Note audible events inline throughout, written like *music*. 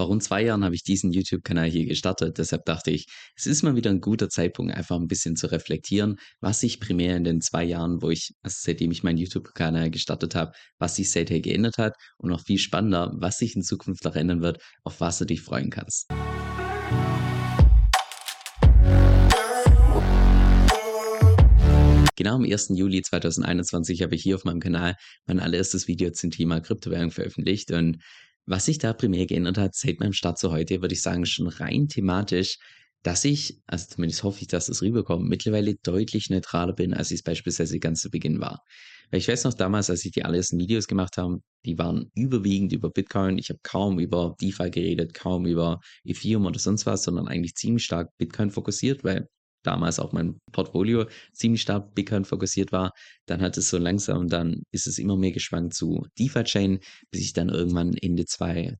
Vor rund zwei Jahren habe ich diesen YouTube-Kanal hier gestartet. Deshalb dachte ich, es ist mal wieder ein guter Zeitpunkt, einfach ein bisschen zu reflektieren, was sich primär in den zwei Jahren, wo ich, also seitdem ich meinen YouTube-Kanal gestartet habe, was sich seither geändert hat und noch viel spannender, was sich in Zukunft noch ändern wird, auf was du dich freuen kannst. Genau am 1. Juli 2021 habe ich hier auf meinem Kanal mein allererstes Video zum Thema Kryptowährung veröffentlicht und was sich da primär geändert hat seit meinem Start zu heute, würde ich sagen, schon rein thematisch, dass ich, also zumindest hoffe ich, dass es rüberkommt, mittlerweile deutlich neutraler bin, als ich es beispielsweise ganz zu Beginn war. Weil ich weiß noch damals, als ich die allerersten Videos gemacht habe, die waren überwiegend über Bitcoin. Ich habe kaum über DeFi geredet, kaum über Ethereum oder sonst was, sondern eigentlich ziemlich stark Bitcoin fokussiert, weil damals auch mein Portfolio ziemlich stark Bitcoin fokussiert war. Dann hat es so langsam, dann ist es immer mehr geschwankt zu DeFi-Chain, bis ich dann irgendwann Ende 2,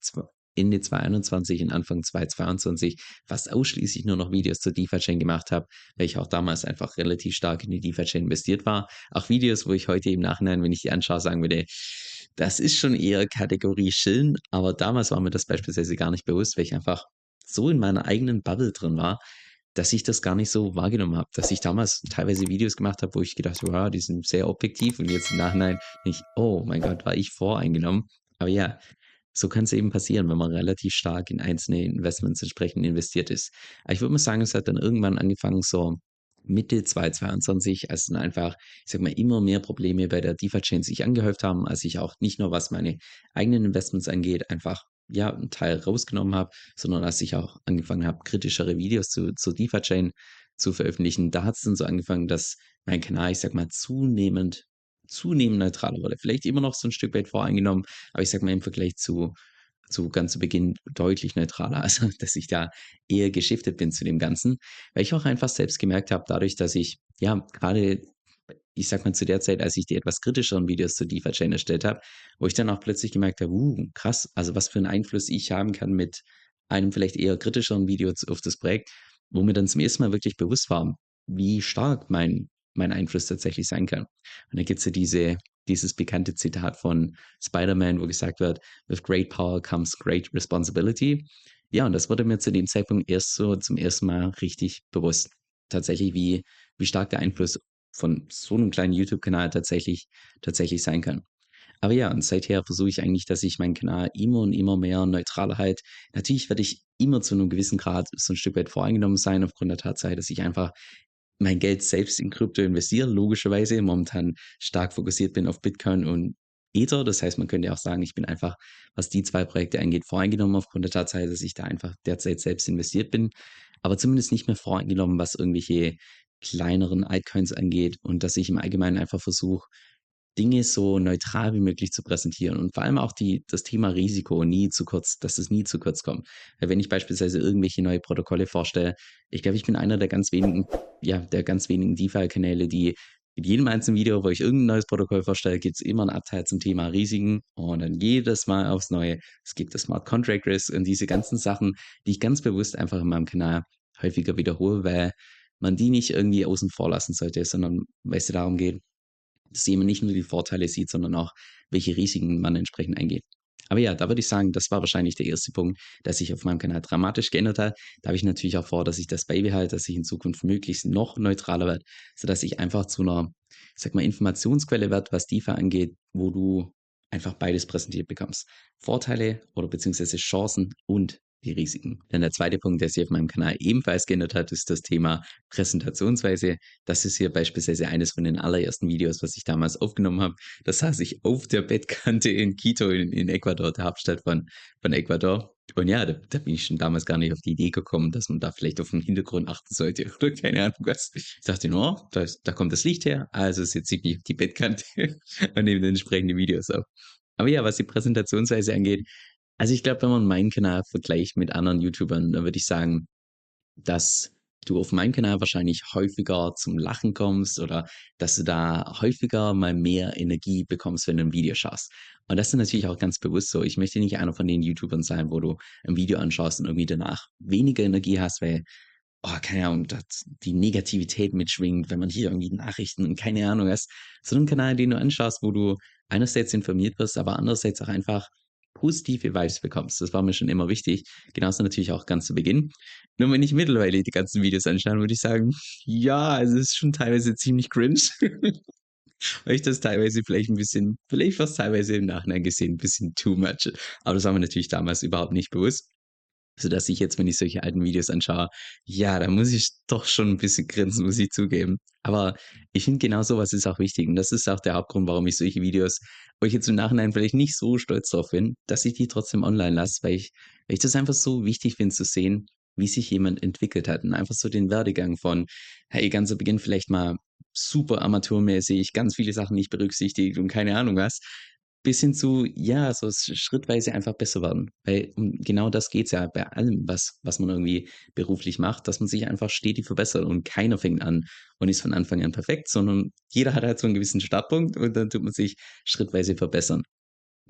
Ende 2021 und Anfang 2022 fast ausschließlich nur noch Videos zur DeFi-Chain gemacht habe, weil ich auch damals einfach relativ stark in die DeFi-Chain investiert war. Auch Videos, wo ich heute im Nachhinein, wenn ich die anschaue, sagen würde, das ist schon eher Kategorie Chillen, aber damals war mir das beispielsweise gar nicht bewusst, weil ich einfach so in meiner eigenen Bubble drin war, dass ich das gar nicht so wahrgenommen habe. Dass ich damals teilweise Videos gemacht habe, wo ich gedacht habe, wow, die sind sehr objektiv und jetzt im Nachhinein nicht, oh mein Gott, war ich voreingenommen. Aber ja, so kann es eben passieren, wenn man relativ stark in einzelne Investments entsprechend investiert ist. Aber ich würde mal sagen, es hat dann irgendwann angefangen, so Mitte 2022, als dann einfach, ich sag mal, immer mehr Probleme bei der DeFi-Chain sich angehäuft haben, als ich auch nicht nur was meine eigenen Investments angeht, einfach ja, einen Teil rausgenommen habe, sondern als ich auch angefangen habe, kritischere Videos zu, zur DeFi-Chain zu veröffentlichen, da hat es dann so angefangen, dass mein Kanal, ich sag mal, zunehmend, zunehmend neutraler wurde. Vielleicht immer noch so ein Stück weit voreingenommen, aber ich sag mal im Vergleich zu, zu ganz zu Beginn deutlich neutraler, *laughs* also dass ich da eher geschiftet bin zu dem Ganzen, weil ich auch einfach selbst gemerkt habe, dadurch, dass ich ja gerade ich sag mal, zu der Zeit, als ich die etwas kritischeren Videos zur DeFi-Chain erstellt habe, wo ich dann auch plötzlich gemerkt habe, uh, krass, also was für einen Einfluss ich haben kann mit einem vielleicht eher kritischeren Video auf das Projekt, wo mir dann zum ersten Mal wirklich bewusst war, wie stark mein, mein Einfluss tatsächlich sein kann. Und da gibt es ja diese, dieses bekannte Zitat von Spider-Man, wo gesagt wird, with great power comes great responsibility. Ja, und das wurde mir zu dem Zeitpunkt erst so zum ersten Mal richtig bewusst. Tatsächlich, wie, wie stark der Einfluss von so einem kleinen YouTube-Kanal tatsächlich, tatsächlich sein kann. Aber ja, und seither versuche ich eigentlich, dass ich meinen Kanal immer und immer mehr neutraler halt. Natürlich werde ich immer zu einem gewissen Grad so ein Stück weit voreingenommen sein, aufgrund der Tatsache, dass ich einfach mein Geld selbst in Krypto investiere, logischerweise. Momentan stark fokussiert bin auf Bitcoin und Ether. Das heißt, man könnte auch sagen, ich bin einfach, was die zwei Projekte angeht, voreingenommen aufgrund der Tatsache, dass ich da einfach derzeit selbst investiert bin. Aber zumindest nicht mehr voreingenommen, was irgendwelche kleineren Altcoins angeht und dass ich im Allgemeinen einfach versuche, Dinge so neutral wie möglich zu präsentieren und vor allem auch die, das Thema Risiko nie zu kurz, dass es nie zu kurz kommt. Wenn ich beispielsweise irgendwelche neue Protokolle vorstelle, ich glaube, ich bin einer der ganz wenigen, ja, der ganz wenigen DeFi-Kanäle, die in jedem einzelnen Video, wo ich irgendein neues Protokoll vorstelle, gibt es immer einen Abteil zum Thema Risiken und dann jedes Mal aufs Neue. Es gibt das Smart Contract Risk und diese ganzen Sachen, die ich ganz bewusst einfach in meinem Kanal häufiger wiederhole, weil man die nicht irgendwie außen vor lassen sollte, sondern weil es darum geht, dass jemand nicht nur die Vorteile sieht, sondern auch, welche Risiken man entsprechend eingeht. Aber ja, da würde ich sagen, das war wahrscheinlich der erste Punkt, der sich auf meinem Kanal dramatisch geändert hat. Da habe ich natürlich auch vor, dass ich das beibehalte, dass ich in Zukunft möglichst noch neutraler werde, sodass ich einfach zu einer, ich sag mal, Informationsquelle werde, was DeFi angeht, wo du einfach beides präsentiert bekommst. Vorteile oder beziehungsweise Chancen und die Risiken. Dann der zweite Punkt, der sich auf meinem Kanal ebenfalls geändert hat, ist das Thema Präsentationsweise. Das ist hier beispielsweise eines von den allerersten Videos, was ich damals aufgenommen habe. Das saß ich auf der Bettkante in Quito in, in Ecuador, der Hauptstadt von, von Ecuador. Und ja, da, da, bin ich schon damals gar nicht auf die Idee gekommen, dass man da vielleicht auf den Hintergrund achten sollte oder keine Ahnung was. Ich dachte nur, oh, da, da kommt das Licht her, also setze ich mich auf die Bettkante *laughs* und nehme entsprechende Videos auf. Aber ja, was die Präsentationsweise angeht, also ich glaube, wenn man meinen Kanal vergleicht mit anderen YouTubern, dann würde ich sagen, dass du auf meinem Kanal wahrscheinlich häufiger zum Lachen kommst oder dass du da häufiger mal mehr Energie bekommst, wenn du ein Video schaust. Und das ist natürlich auch ganz bewusst so. Ich möchte nicht einer von den YouTubern sein, wo du ein Video anschaust und irgendwie danach weniger Energie hast, weil, oh, keine Ahnung, die Negativität mitschwingt, wenn man hier irgendwie Nachrichten und keine Ahnung hast. So einen Kanal, den du anschaust, wo du einerseits informiert wirst, aber andererseits auch einfach positive Vibes bekommst. Das war mir schon immer wichtig. Genauso natürlich auch ganz zu Beginn. Nur wenn ich mittlerweile die ganzen Videos anschaue, würde ich sagen, ja, es ist schon teilweise ziemlich cringe. *laughs* Weil ich das teilweise vielleicht ein bisschen, vielleicht was teilweise im Nachhinein gesehen, ein bisschen too much. Aber das war mir natürlich damals überhaupt nicht bewusst. Sodass ich jetzt, wenn ich solche alten Videos anschaue, ja, da muss ich doch schon ein bisschen grinsen, muss ich zugeben. Aber ich finde, genau so was ist auch wichtig. Und das ist auch der Hauptgrund, warum ich solche Videos, wo ich jetzt im Nachhinein vielleicht nicht so stolz drauf bin, dass ich die trotzdem online lasse, weil ich, weil ich das einfach so wichtig finde zu sehen, wie sich jemand entwickelt hat und einfach so den Werdegang von, hey, ganz zu Beginn vielleicht mal super amateurmäßig, ganz viele Sachen nicht berücksichtigt und keine Ahnung was, bis hin zu, ja, so schrittweise einfach besser werden. Weil um genau das geht's ja bei allem, was, was man irgendwie beruflich macht, dass man sich einfach stetig verbessert und keiner fängt an und ist von Anfang an perfekt, sondern jeder hat halt so einen gewissen Startpunkt und dann tut man sich schrittweise verbessern.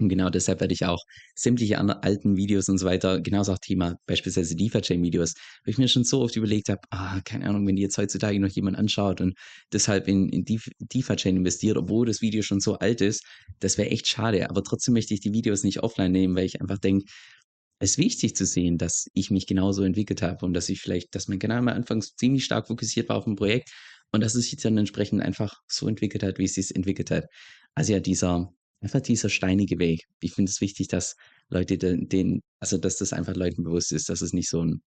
Und genau deshalb werde ich auch sämtliche alten Videos und so weiter, genauso auch Thema beispielsweise DeFi-Chain-Videos, wo ich mir schon so oft überlegt habe, ah, keine Ahnung, wenn die jetzt heutzutage noch jemand anschaut und deshalb in, in DeFi-Chain investiert, obwohl das Video schon so alt ist, das wäre echt schade. Aber trotzdem möchte ich die Videos nicht offline nehmen, weil ich einfach denke, es ist wichtig zu sehen, dass ich mich genauso entwickelt habe und dass ich vielleicht, dass mein Kanal am Anfang ziemlich stark fokussiert war auf ein Projekt und dass es sich dann entsprechend einfach so entwickelt hat, wie es sich entwickelt hat. Also ja, dieser Einfach dieser steinige Weg. Ich finde es wichtig, dass Leute den also, dass das einfach Leuten bewusst ist, dass es nicht so 'n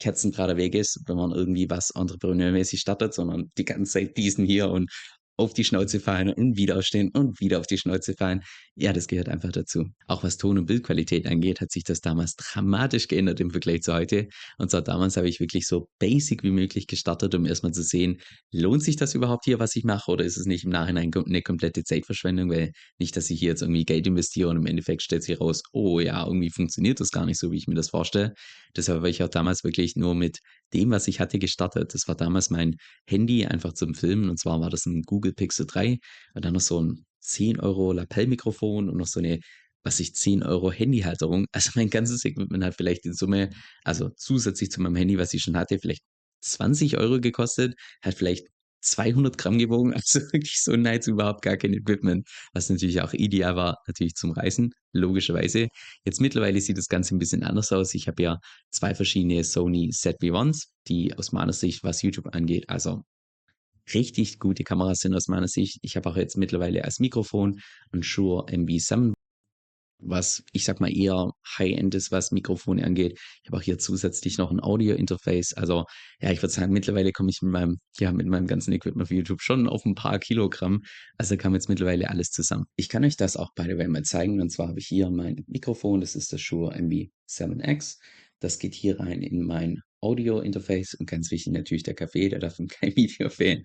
kerzengerader Weg ist, wenn man irgendwie was entrepreneurmäßig startet, sondern die ganze Zeit diesen hier und auf die Schnauze fallen und wieder aufstehen und wieder auf die Schnauze fallen. Ja, das gehört einfach dazu. Auch was Ton und Bildqualität angeht, hat sich das damals dramatisch geändert im Vergleich zu heute. Und zwar damals habe ich wirklich so basic wie möglich gestartet, um erstmal zu sehen, lohnt sich das überhaupt hier, was ich mache, oder ist es nicht im Nachhinein eine komplette Zeitverschwendung, weil nicht, dass ich hier jetzt irgendwie Geld investiere und im Endeffekt stellt sich raus, oh ja, irgendwie funktioniert das gar nicht so, wie ich mir das vorstelle. Deshalb war ich auch damals wirklich nur mit dem, was ich hatte, gestartet. Das war damals mein Handy einfach zum Filmen und zwar war das ein Google Pixel 3 und dann noch so ein 10 Euro Lapel-Mikrofon und noch so eine, was ich 10 Euro Handyhalterung. Also mein ganzes Equipment hat vielleicht in Summe, also zusätzlich zu meinem Handy, was ich schon hatte, vielleicht 20 Euro gekostet, hat vielleicht 200 Gramm gewogen, *laughs* also wirklich so nice, überhaupt gar kein Equipment, was natürlich auch ideal war, natürlich zum Reisen, logischerweise. Jetzt mittlerweile sieht das Ganze ein bisschen anders aus. Ich habe ja zwei verschiedene Sony ZV-1s, die aus meiner Sicht, was YouTube angeht, also richtig gute Kameras sind aus meiner Sicht. Ich habe auch jetzt mittlerweile als Mikrofon ein Shure MV7 was ich sag mal eher High-End ist, was Mikrofone angeht. Ich habe auch hier zusätzlich noch ein Audio-Interface. Also ja, ich würde sagen, mittlerweile komme ich mit meinem, ja, mit meinem ganzen Equipment für YouTube schon auf ein paar Kilogramm. Also kam jetzt mittlerweile alles zusammen. Ich kann euch das auch by the way mal zeigen. Und zwar habe ich hier mein Mikrofon. Das ist das Shure MV7X. Das geht hier rein in mein Audio-Interface und ganz wichtig natürlich der Kaffee, der darf in *laughs* kein Video fehlen.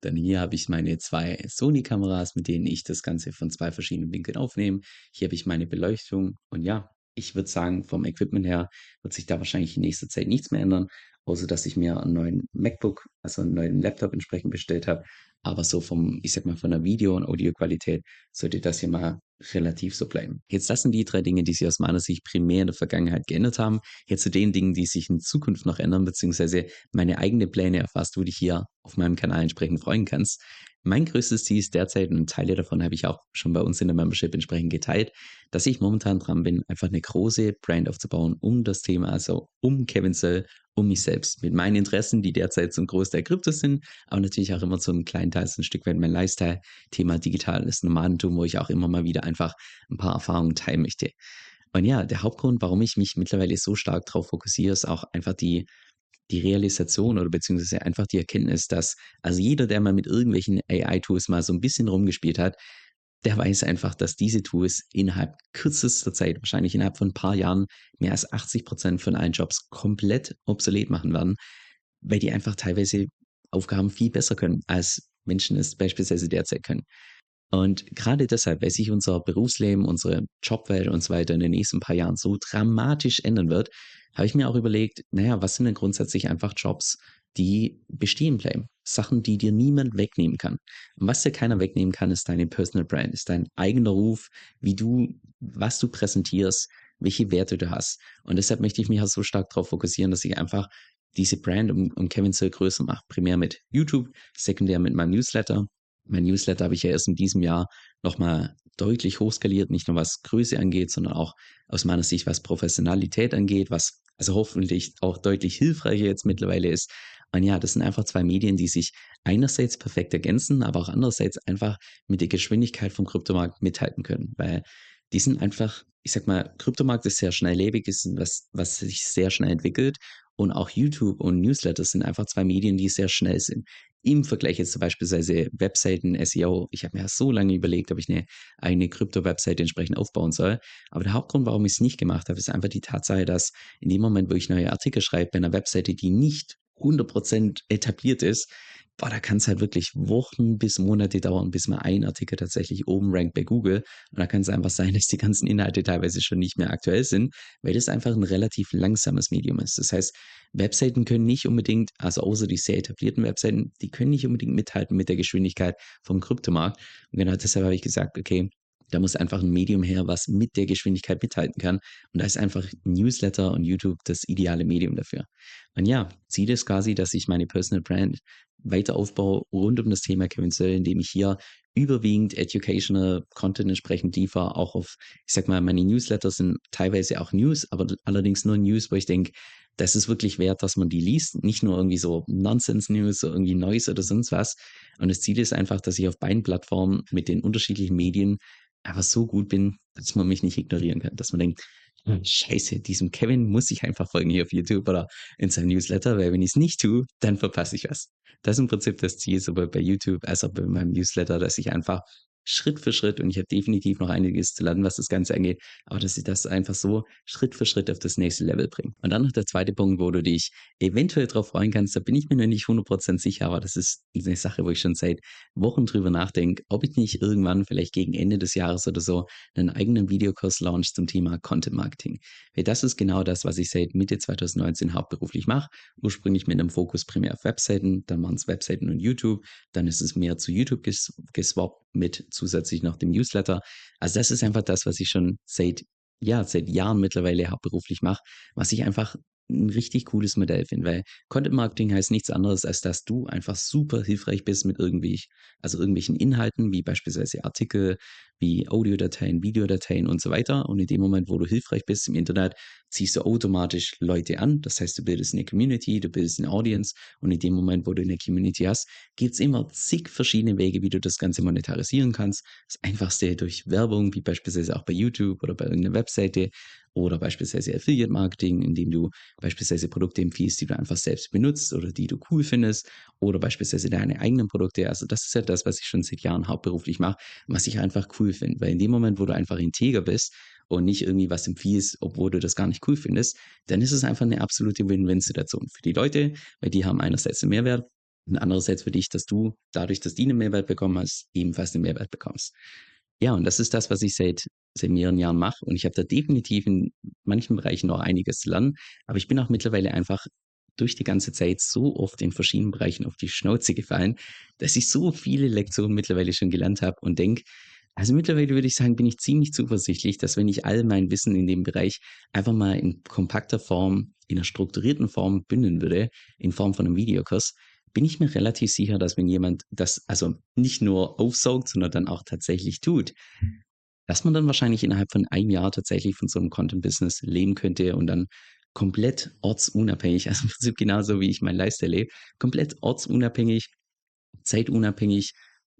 Dann hier habe ich meine zwei Sony-Kameras, mit denen ich das Ganze von zwei verschiedenen Winkeln aufnehme. Hier habe ich meine Beleuchtung und ja, ich würde sagen, vom Equipment her wird sich da wahrscheinlich in nächster Zeit nichts mehr ändern, außer dass ich mir einen neuen MacBook, also einen neuen Laptop entsprechend bestellt habe. Aber so vom, ich sag mal, von der Video- und Audioqualität sollte das hier mal relativ so bleiben. Jetzt das sind die drei Dinge, die sich aus meiner Sicht primär in der Vergangenheit geändert haben. Jetzt zu den Dingen, die sich in Zukunft noch ändern, beziehungsweise meine eigene Pläne erfasst, wo dich hier auf meinem Kanal entsprechend freuen kannst. Mein größtes Ziel ist derzeit, und Teile davon habe ich auch schon bei uns in der Membership entsprechend geteilt, dass ich momentan dran bin, einfach eine große Brand aufzubauen um das Thema, also um Kevin Sell, um mich selbst, mit meinen Interessen, die derzeit zum Großteil Krypto sind, aber natürlich auch immer zum kleinen Teil ein Stück weit mein Lifestyle, Thema digitales Nomadentum, wo ich auch immer mal wieder einfach ein paar Erfahrungen teilen möchte. Und ja, der Hauptgrund, warum ich mich mittlerweile so stark darauf fokussiere, ist auch einfach die die Realisation oder beziehungsweise einfach die Erkenntnis, dass also jeder, der mal mit irgendwelchen AI-Tools mal so ein bisschen rumgespielt hat, der weiß einfach, dass diese Tools innerhalb kürzester Zeit, wahrscheinlich innerhalb von ein paar Jahren, mehr als 80 Prozent von allen Jobs komplett obsolet machen werden, weil die einfach teilweise Aufgaben viel besser können, als Menschen es beispielsweise derzeit können. Und gerade deshalb, weil sich unser Berufsleben, unsere Jobwelt und so weiter in den nächsten paar Jahren so dramatisch ändern wird, habe ich mir auch überlegt, naja, was sind denn grundsätzlich einfach Jobs, die bestehen bleiben? Sachen, die dir niemand wegnehmen kann. Und was dir keiner wegnehmen kann, ist deine Personal Brand, ist dein eigener Ruf, wie du, was du präsentierst, welche Werte du hast. Und deshalb möchte ich mich auch so stark darauf fokussieren, dass ich einfach diese Brand um, um Kevin Sill größer mache. Primär mit YouTube, sekundär mit meinem Newsletter. Mein Newsletter habe ich ja erst in diesem Jahr nochmal deutlich hochskaliert, nicht nur was Größe angeht, sondern auch aus meiner Sicht, was Professionalität angeht, was also hoffentlich auch deutlich hilfreicher jetzt mittlerweile ist. Und ja, das sind einfach zwei Medien, die sich einerseits perfekt ergänzen, aber auch andererseits einfach mit der Geschwindigkeit vom Kryptomarkt mithalten können, weil die sind einfach, ich sag mal, Kryptomarkt ist sehr schnelllebig, ist was, was sich sehr schnell entwickelt und auch YouTube und Newsletter sind einfach zwei Medien, die sehr schnell sind. Im Vergleich jetzt zum beispielsweise Webseiten, SEO. Ich habe mir so lange überlegt, ob ich eine eigene Krypto-Webseite entsprechend aufbauen soll. Aber der Hauptgrund, warum ich es nicht gemacht habe, ist einfach die Tatsache, dass in dem Moment, wo ich neue Artikel schreibe bei einer Webseite, die nicht 100% etabliert ist, boah, da kann es halt wirklich Wochen bis Monate dauern, bis mal ein Artikel tatsächlich oben rankt bei Google. Und da kann es einfach sein, *laughs* dass die ganzen Inhalte teilweise schon nicht mehr aktuell sind, weil das einfach ein relativ langsames Medium ist. Das heißt, Webseiten können nicht unbedingt, also außer die sehr etablierten Webseiten, die können nicht unbedingt mithalten mit der Geschwindigkeit vom Kryptomarkt. Und genau deshalb habe ich gesagt, okay, da muss einfach ein Medium her, was mit der Geschwindigkeit mithalten kann. Und da ist einfach Newsletter und YouTube das ideale Medium dafür. Und ja, Ziel ist quasi, dass ich meine Personal Brand weiter aufbaue rund um das Thema Kevin Söll, indem ich hier überwiegend educational Content entsprechend liefere, auch auf, ich sag mal, meine Newsletter sind teilweise auch News, aber allerdings nur News, wo ich denke, das ist wirklich wert, dass man die liest, nicht nur irgendwie so Nonsense-News, oder irgendwie Neues oder sonst was. Und das Ziel ist einfach, dass ich auf beiden Plattformen mit den unterschiedlichen Medien einfach so gut bin, dass man mich nicht ignorieren kann. Dass man denkt, scheiße, diesem Kevin muss ich einfach folgen hier auf YouTube oder in seinem Newsletter, weil wenn ich es nicht tue, dann verpasse ich was. Das ist im Prinzip das Ziel, sowohl bei YouTube als auch bei meinem Newsletter, dass ich einfach Schritt für Schritt und ich habe definitiv noch einiges zu lernen, was das Ganze angeht, aber dass ich das einfach so Schritt für Schritt auf das nächste Level bringe. Und dann noch der zweite Punkt, wo du dich eventuell darauf freuen kannst, da bin ich mir noch nicht 100% sicher, aber das ist eine Sache, wo ich schon seit Wochen drüber nachdenke, ob ich nicht irgendwann vielleicht gegen Ende des Jahres oder so einen eigenen Videokurs launch zum Thema Content Marketing. Weil das ist genau das, was ich seit Mitte 2019 hauptberuflich mache. Ursprünglich mit einem Fokus primär auf Webseiten, dann waren es Webseiten und YouTube, dann ist es mehr zu YouTube ges geswappt mit zusätzlich noch dem Newsletter. Also das ist einfach das, was ich schon seit, ja, seit Jahren mittlerweile hauptberuflich mache, was ich einfach ein richtig cooles Modell finde, weil Content Marketing heißt nichts anderes, als dass du einfach super hilfreich bist mit irgendwie, also irgendwelchen Inhalten, wie beispielsweise Artikel, wie Audiodateien, Videodateien und so weiter. Und in dem Moment, wo du hilfreich bist im Internet, ziehst du automatisch Leute an. Das heißt, du bildest eine Community, du bildest eine Audience. Und in dem Moment, wo du eine Community hast, gibt es immer zig verschiedene Wege, wie du das Ganze monetarisieren kannst. Das einfachste durch Werbung, wie beispielsweise auch bei YouTube oder bei irgendeiner Webseite oder beispielsweise Affiliate Marketing, indem du beispielsweise Produkte empfiehlst, die du einfach selbst benutzt oder die du cool findest oder beispielsweise deine eigenen Produkte. Also das ist ja das, was ich schon seit Jahren hauptberuflich mache, was ich einfach cool finde, weil in dem Moment, wo du einfach integer bist und nicht irgendwie was empfiehlst, obwohl du das gar nicht cool findest, dann ist es einfach eine absolute Win-Win-Situation für die Leute, weil die haben einerseits einen Mehrwert und andererseits für dich, dass du dadurch, dass die einen Mehrwert bekommen hast, ebenfalls einen Mehrwert bekommst. Ja, und das ist das, was ich seit, seit mehreren Jahren mache. Und ich habe da definitiv in manchen Bereichen noch einiges zu lernen. Aber ich bin auch mittlerweile einfach durch die ganze Zeit so oft in verschiedenen Bereichen auf die Schnauze gefallen, dass ich so viele Lektionen mittlerweile schon gelernt habe und denke, also mittlerweile würde ich sagen, bin ich ziemlich zuversichtlich, dass wenn ich all mein Wissen in dem Bereich einfach mal in kompakter Form, in einer strukturierten Form bündeln würde, in Form von einem Videokurs, bin ich mir relativ sicher, dass wenn jemand das also nicht nur aufsaugt, sondern dann auch tatsächlich tut, dass man dann wahrscheinlich innerhalb von einem Jahr tatsächlich von so einem Content-Business leben könnte und dann komplett ortsunabhängig, *laughs* also im Prinzip genauso wie ich mein Lifestyle lebe, komplett ortsunabhängig, zeitunabhängig,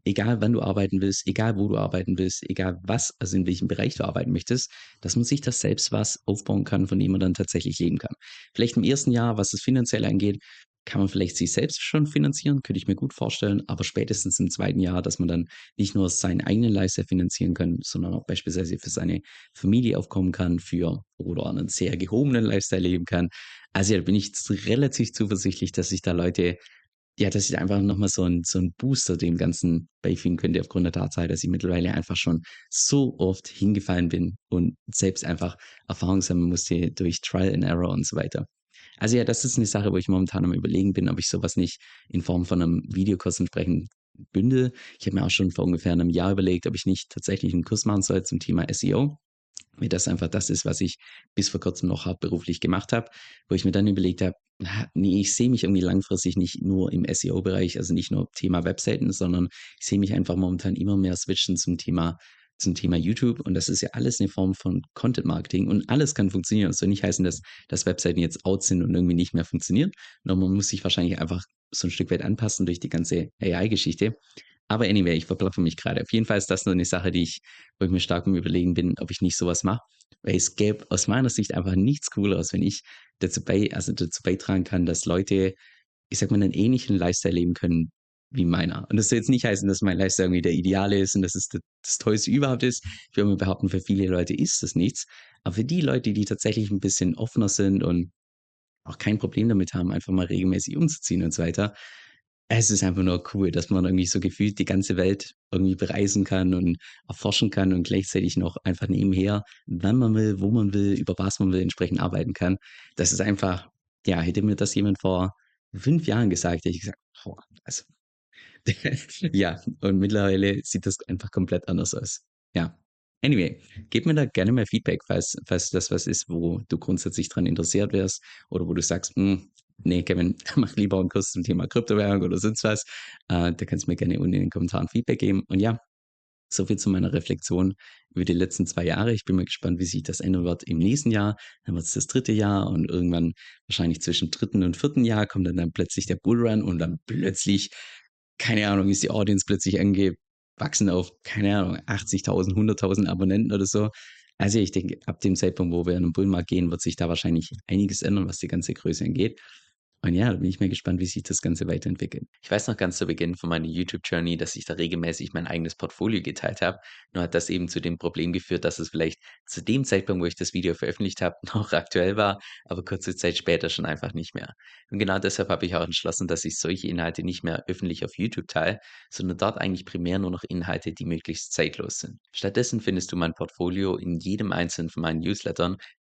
egal wann du arbeiten willst, egal wo du arbeiten willst, egal was, also in welchem Bereich du arbeiten möchtest, dass man sich das selbst was aufbauen kann, von dem man dann tatsächlich leben kann. Vielleicht im ersten Jahr, was es finanziell angeht, kann man vielleicht sich selbst schon finanzieren, könnte ich mir gut vorstellen, aber spätestens im zweiten Jahr, dass man dann nicht nur seinen eigenen Lifestyle finanzieren kann, sondern auch beispielsweise für seine Familie aufkommen kann, für oder einen sehr gehobenen Lifestyle leben kann. Also ja, bin ich relativ zuversichtlich, dass sich da Leute, ja, dass ich einfach nochmal so ein, so ein Booster dem Ganzen beifügen könnte, aufgrund der Tatsache, dass ich mittlerweile einfach schon so oft hingefallen bin und selbst einfach Erfahrung sammeln musste durch Trial and Error und so weiter. Also ja, das ist eine Sache, wo ich momentan am Überlegen bin, ob ich sowas nicht in Form von einem Videokurs entsprechend bündel. Ich habe mir auch schon vor ungefähr einem Jahr überlegt, ob ich nicht tatsächlich einen Kurs machen soll zum Thema SEO, weil das einfach das ist, was ich bis vor kurzem noch hauptberuflich gemacht habe, wo ich mir dann überlegt habe, nee, ich sehe mich irgendwie langfristig nicht nur im SEO-Bereich, also nicht nur Thema Webseiten, sondern ich sehe mich einfach momentan immer mehr switchen zum Thema zum Thema YouTube und das ist ja alles 'ne Form von Content Marketing und alles kann funktionieren. Das soll nicht heißen, dass dass Webseiten jetzt out sind und irgendwie nicht mehr funktionieren, sondern man muss sich wahrscheinlich einfach so 'n Stück weit anpassen durch die ganze AI-Geschichte. Aber anyway, ich verplappere mich grade. Auf jeden Fall ist das nur 'ne Sache, die ich wo ich mir stark am Überlegen bin, ob ich nicht so was mache, weil es gäbe aus meiner Sicht einfach nichts Cooleres, wenn ich dazu bei also, dazu beitragen kann, dass Leute, ich sage mal, 'nen ähnlichen Lifestyle leben können wie meiner. Und das soll jetzt nicht heißen, dass mein Lifestyle irgendwie der ideale ist und dass es d das Tollste überhaupt ist. Ich würde mal behaupten, für viele Leute ist das nichts. Aber für die Leute, die tatsächlich 'n bisschen offener sind und auch kein Problem damit haben, einfach mal regelmäßig umzuziehen und so weiter. Es ist einfach nur cool, dass man irgendwie so gefühlt die ganze Welt irgendwie bereisen kann und erforschen kann und gleichzeitig noch einfach nebenher, wann man will, wo man will, über was man will, entsprechend arbeiten kann. Das ist einfach ja, hätte mir das jemand vor 5 Jahren gesagt, hätte ich gesagt: „Boah, also“ *laughs* Ja, und mittlerweile sieht das einfach komplett anders aus. Ja. Anyway, gib mir da gerne mal Feedback, falls falls das was ist, wo du grundsätzlich dran interessiert wärst oder wo du sagst: „Hm, ne, Kevin, *laughs* mach lieber 'n Kurs zum Thema Kryptowährung oder sonst was.“ Äh, da kannst du mir gerne unten in den Kommentaren Feedback geben. Und ja, so viel zu meiner Reflexion über die letzten 2 Jahre. Ich bin mal gespannt, wie sich das ändern wird im nächsten Jahr. Dann wird's das 3. Jahr und irgendwann wahrscheinlich zwischen 3. und 4. Jahr kommt dann dann plötzlich der Bullrun und dann plötzlich, keine Ahnung, ist die Audience plötzlich angewachsen auf, keine Ahnung, 80.000, 100.000 Abonnenten oder so. Also, ich denke, ab dem Zeitpunkt, wo wir in 'nen Bullenmarkt gehen, wird sich da wahrscheinlich einiges ändern, was die ganze Größe angeht. Und ja, da bin ich mal gespannt, wie sich das Ganze weiterentwickelt. Ich weiß noch ganz zu Beginn von meiner YouTube Journey, dass ich da regelmäßig mein eigenes Portfolio geteilt habe. Nur hat das eben zu dem Problem geführt, dass es vielleicht zu dem Zeitpunkt, wo ich das Video veröffentlicht habe, *laughs* noch aktuell war, aber kurze Zeit später schon einfach nicht mehr. Und genau deshalb habe ich auch entschlossen, dass ich solche Inhalte nicht mehr öffentlich auf YouTube teile, sondern dort eigentlich primär nur noch Inhalte, die möglichst zeitlos sind. Stattdessen findest du mein Portfolio in jedem einzelnen von meinen Newslettern,